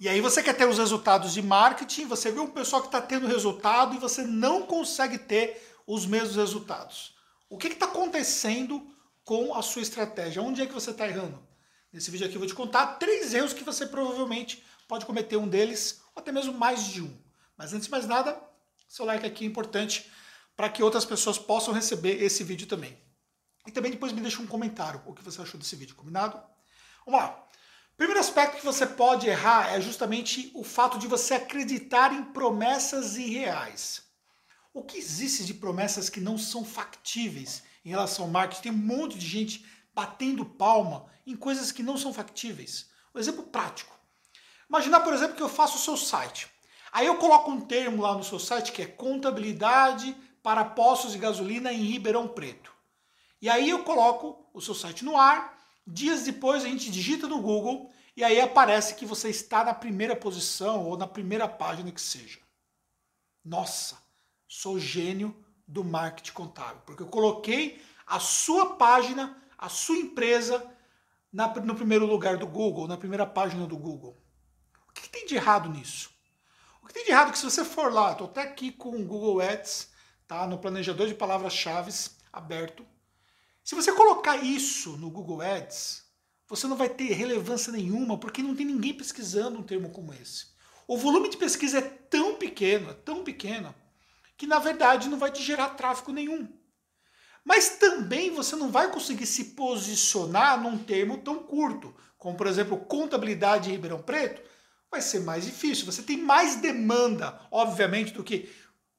E aí você quer ter os resultados de marketing, você vê um pessoal que está tendo resultado e você não consegue ter os mesmos resultados. O que está acontecendo com a sua estratégia? Onde é que você está errando? Nesse vídeo aqui eu vou te contar três erros que você provavelmente pode cometer um deles, ou até mesmo mais de um. Mas antes de mais nada, seu like aqui é importante para que outras pessoas possam receber esse vídeo também. E também depois me deixa um comentário o que você achou desse vídeo, combinado? Vamos lá. Primeiro aspecto que você pode errar é justamente o fato de você acreditar em promessas irreais. O que existe de promessas que não são factíveis em relação ao marketing? Tem um monte de gente batendo palma em coisas que não são factíveis. Um exemplo prático. Imaginar, por exemplo, que eu faço o seu site. Aí eu coloco um termo lá no seu site que é contabilidade para postos de gasolina em Ribeirão Preto. E aí eu coloco o seu site no ar Dias depois a gente digita no Google e aí aparece que você está na primeira posição ou na primeira página que seja. Nossa, sou gênio do marketing contábil, porque eu coloquei a sua página, a sua empresa na, no primeiro lugar do Google, na primeira página do Google. O que, que tem de errado nisso? O que tem de errado é que se você for lá, estou até aqui com o Google Ads, tá, no planejador de palavras-chave aberto, se você colocar isso no Google Ads, você não vai ter relevância nenhuma, porque não tem ninguém pesquisando um termo como esse. O volume de pesquisa é tão pequeno, é tão pequeno, que na verdade não vai te gerar tráfego nenhum. Mas também você não vai conseguir se posicionar num termo tão curto, como por exemplo contabilidade em Ribeirão Preto, vai ser mais difícil. Você tem mais demanda, obviamente, do que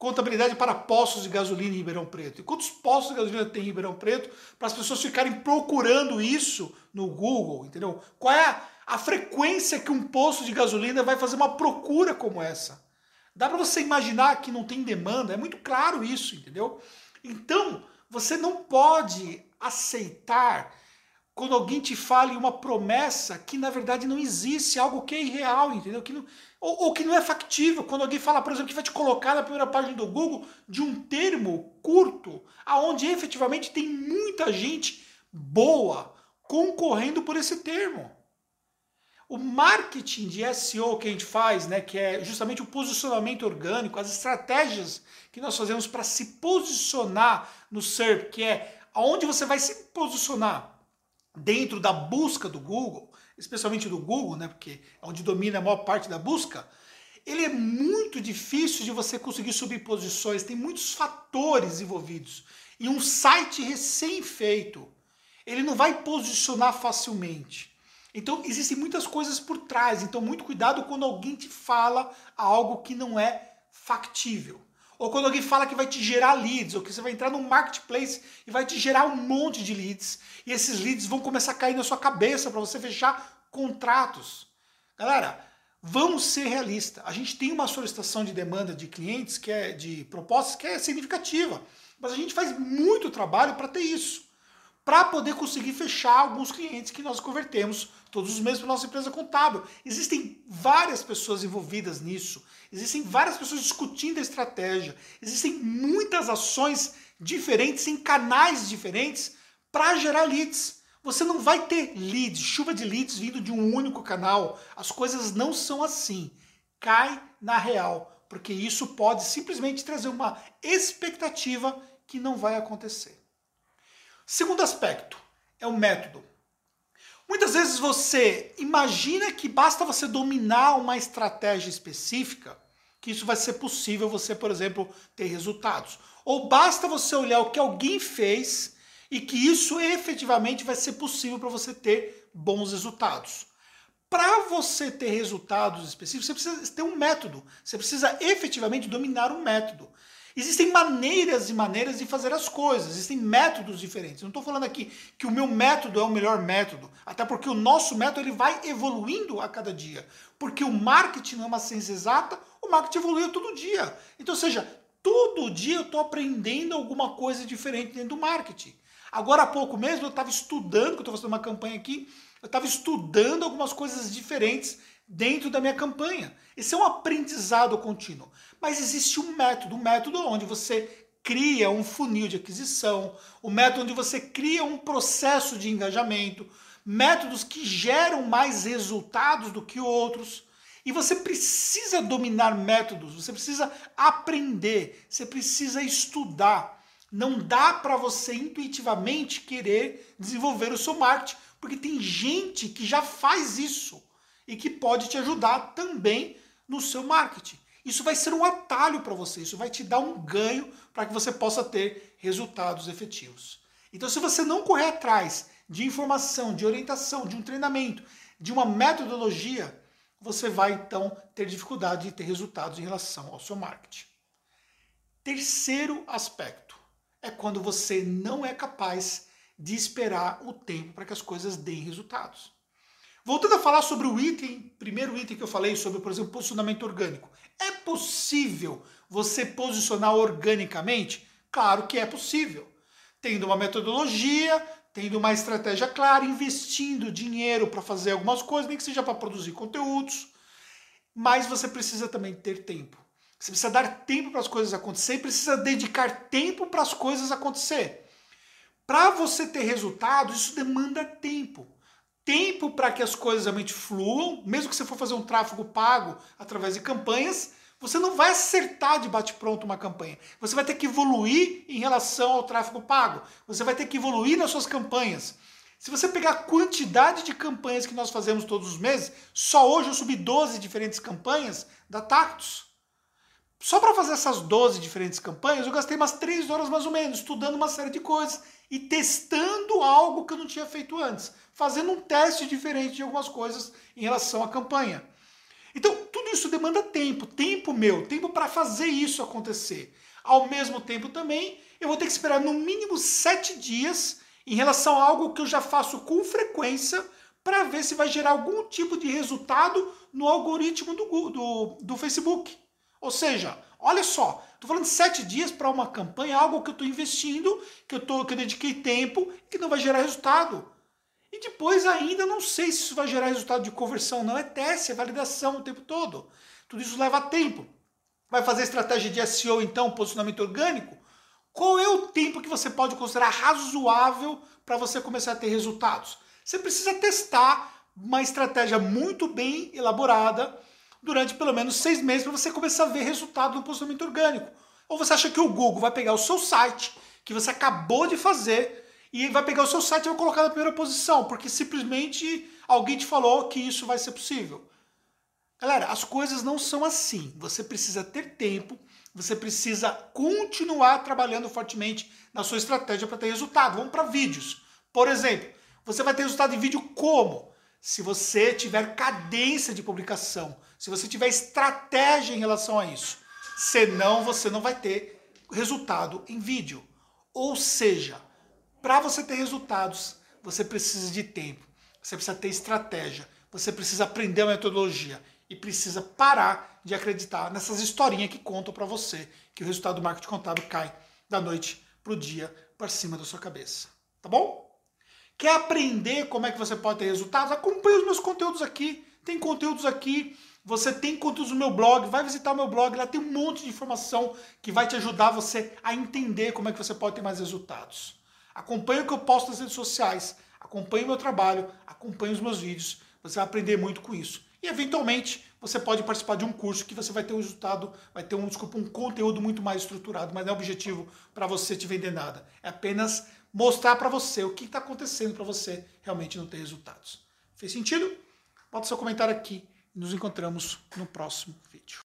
contabilidade para postos de gasolina em Ribeirão Preto. E quantos postos de gasolina tem em Ribeirão Preto para as pessoas ficarem procurando isso no Google, entendeu? Qual é a, frequência que um posto de gasolina vai fazer uma procura como essa? Dá para você imaginar que não tem demanda? É muito claro isso, entendeu? Então, você não pode aceitar quando alguém te fale uma promessa que na verdade não existe, algo que é irreal, entendeu? Que não, ou, ou, que não é factível. Quando alguém fala, por exemplo, que vai te colocar na primeira página do Google de um termo curto, aonde efetivamente tem muita gente boa concorrendo por esse termo. O marketing de SEO que a gente faz, né, que é justamente o posicionamento orgânico, as estratégias que nós fazemos para se posicionar no SERP, que é aonde você vai se posicionar dentro da busca do Google, especialmente do Google, né, porque é onde domina a maior parte da busca, ele é muito difícil de você conseguir subir posições, tem muitos fatores envolvidos. E um site recém-feito, ele não vai posicionar facilmente. Então existem muitas coisas por trás, então muito cuidado quando alguém te fala algo que não é factível. Ou quando alguém fala que vai te gerar leads, ou que você vai entrar no marketplace e vai te gerar um monte de leads, e esses leads vão começar a cair na sua cabeça para você fechar contratos. Galera, vamos ser realistas. A gente tem uma solicitação de demanda de clientes, que é de propostas, que é significativa. Mas a gente faz muito trabalho para ter isso para poder conseguir fechar alguns clientes que nós convertemos todos os meses para nossa empresa contábil. Existem várias pessoas envolvidas nisso, existem várias pessoas discutindo a estratégia, existem muitas ações diferentes em canais diferentes para gerar leads. Você não vai ter leads, chuva de leads vindo de um único canal. As coisas não são assim. Cai na real, porque isso pode simplesmente trazer uma expectativa que não vai acontecer. Segundo aspecto é o método. Muitas vezes você imagina que basta você dominar uma estratégia específica que isso vai ser possível você, por exemplo, ter resultados. Ou basta você olhar o que alguém fez e que isso efetivamente vai ser possível para você ter bons resultados. Para você ter resultados específicos, você precisa ter um método. Você precisa efetivamente dominar um método. Existem maneiras e maneiras de fazer as coisas, existem métodos diferentes. não estou falando aqui que o meu método é o melhor método, até porque o nosso método ele vai evoluindo a cada dia. Porque o marketing não é uma ciência exata, o marketing evolui todo dia. Então, seja, todo dia eu estou aprendendo alguma coisa diferente dentro do marketing. Agora há pouco mesmo eu estava estudando, que eu estou fazendo uma campanha aqui, eu estava estudando algumas coisas diferentes dentro da minha campanha. Esse é um aprendizado contínuo. Mas existe um método, um método onde você cria um funil de aquisição, o um método onde você cria um processo de engajamento, métodos que geram mais resultados do que outros. E você precisa dominar métodos, você precisa aprender, você precisa estudar. Não dá para você intuitivamente querer desenvolver o seu marketing, porque tem gente que já faz isso e que pode te ajudar também no seu marketing. Isso vai ser um atalho para você, isso vai te dar um ganho para que você possa ter resultados efetivos. Então, se você não correr atrás de informação, de orientação, de um treinamento, de uma metodologia, você vai então ter dificuldade de ter resultados em relação ao seu marketing. Terceiro aspecto é quando você não é capaz de esperar o tempo para que as coisas deem resultados. Voltando a falar sobre o item, primeiro item que eu falei sobre, por exemplo, posicionamento orgânico. É possível você posicionar organicamente? Claro que é possível. Tendo uma metodologia, tendo uma estratégia clara, investindo dinheiro para fazer algumas coisas, nem que seja para produzir conteúdos, mas você precisa também ter tempo. Você precisa dar tempo para as coisas acontecer e precisa dedicar tempo para as coisas acontecer. Para você ter resultado, isso demanda tempo. Tempo para que as coisas realmente fluam, mesmo que você for fazer um tráfego pago através de campanhas, você não vai acertar de bate-pronto uma campanha. Você vai ter que evoluir em relação ao tráfego pago. Você vai ter que evoluir nas suas campanhas. Se você pegar a quantidade de campanhas que nós fazemos todos os meses, só hoje eu subi 12 diferentes campanhas da Tactus. Só para fazer essas 12 diferentes campanhas, eu gastei umas 3 horas mais ou menos, estudando uma série de coisas e testando algo que eu não tinha feito antes, fazendo um teste diferente de algumas coisas em relação à campanha. Então, tudo isso demanda tempo, tempo meu, tempo para fazer isso acontecer. Ao mesmo tempo também, eu vou ter que esperar no mínimo sete dias em relação a algo que eu já faço com frequência para ver se vai gerar algum tipo de resultado no algoritmo do, do, do Facebook. Ou seja, olha só, estou falando sete dias para uma campanha, algo que eu estou investindo, que eu, tô, que eu dediquei tempo, que não vai gerar resultado. E depois ainda não sei se isso vai gerar resultado de conversão, não. É teste, é validação o tempo todo. Tudo isso leva tempo. Vai fazer estratégia de SEO, então, posicionamento orgânico? Qual é o tempo que você pode considerar razoável para você começar a ter resultados? Você precisa testar uma estratégia muito bem elaborada durante pelo menos seis meses para você começar a ver resultado no posicionamento orgânico. Ou você acha que o Google vai pegar o seu site que você acabou de fazer e vai pegar o seu site e vai colocar na primeira posição, porque simplesmente alguém te falou que isso vai ser possível. Galera, as coisas não são assim. Você precisa ter tempo, você precisa continuar trabalhando fortemente na sua estratégia para ter resultado. Vamos para vídeos. Por exemplo, você vai ter resultado em vídeo como? Se você tiver cadência de publicação, se você tiver estratégia em relação a isso. Senão, você não vai ter resultado em vídeo. Ou seja, para você ter resultados, você precisa de tempo, você precisa ter estratégia, você precisa aprender a metodologia e precisa parar de acreditar nessas historinhas que contam para você que o resultado do marketing contábil cai da noite para o dia para cima da sua cabeça. Tá bom? Quer aprender como é que você pode ter resultados? Acompanhe os meus conteúdos aqui. Tem conteúdos aqui. Você tem conteúdos no meu blog. Vai visitar o meu blog. Lá tem um monte de informação que vai te ajudar você a entender como é que você pode ter mais resultados. Acompanhe o que eu posto nas redes sociais, acompanhe o meu trabalho, acompanhe os meus vídeos. Você vai aprender muito com isso. E eventualmente você pode participar de um curso que você vai ter um resultado, vai ter um, desculpa, um conteúdo muito mais estruturado, mas não é objetivo para você te vender nada. É apenas mostrar para você o que está acontecendo para você realmente não ter resultados. Fez sentido? Bota seu comentário aqui nos encontramos no próximo vídeo.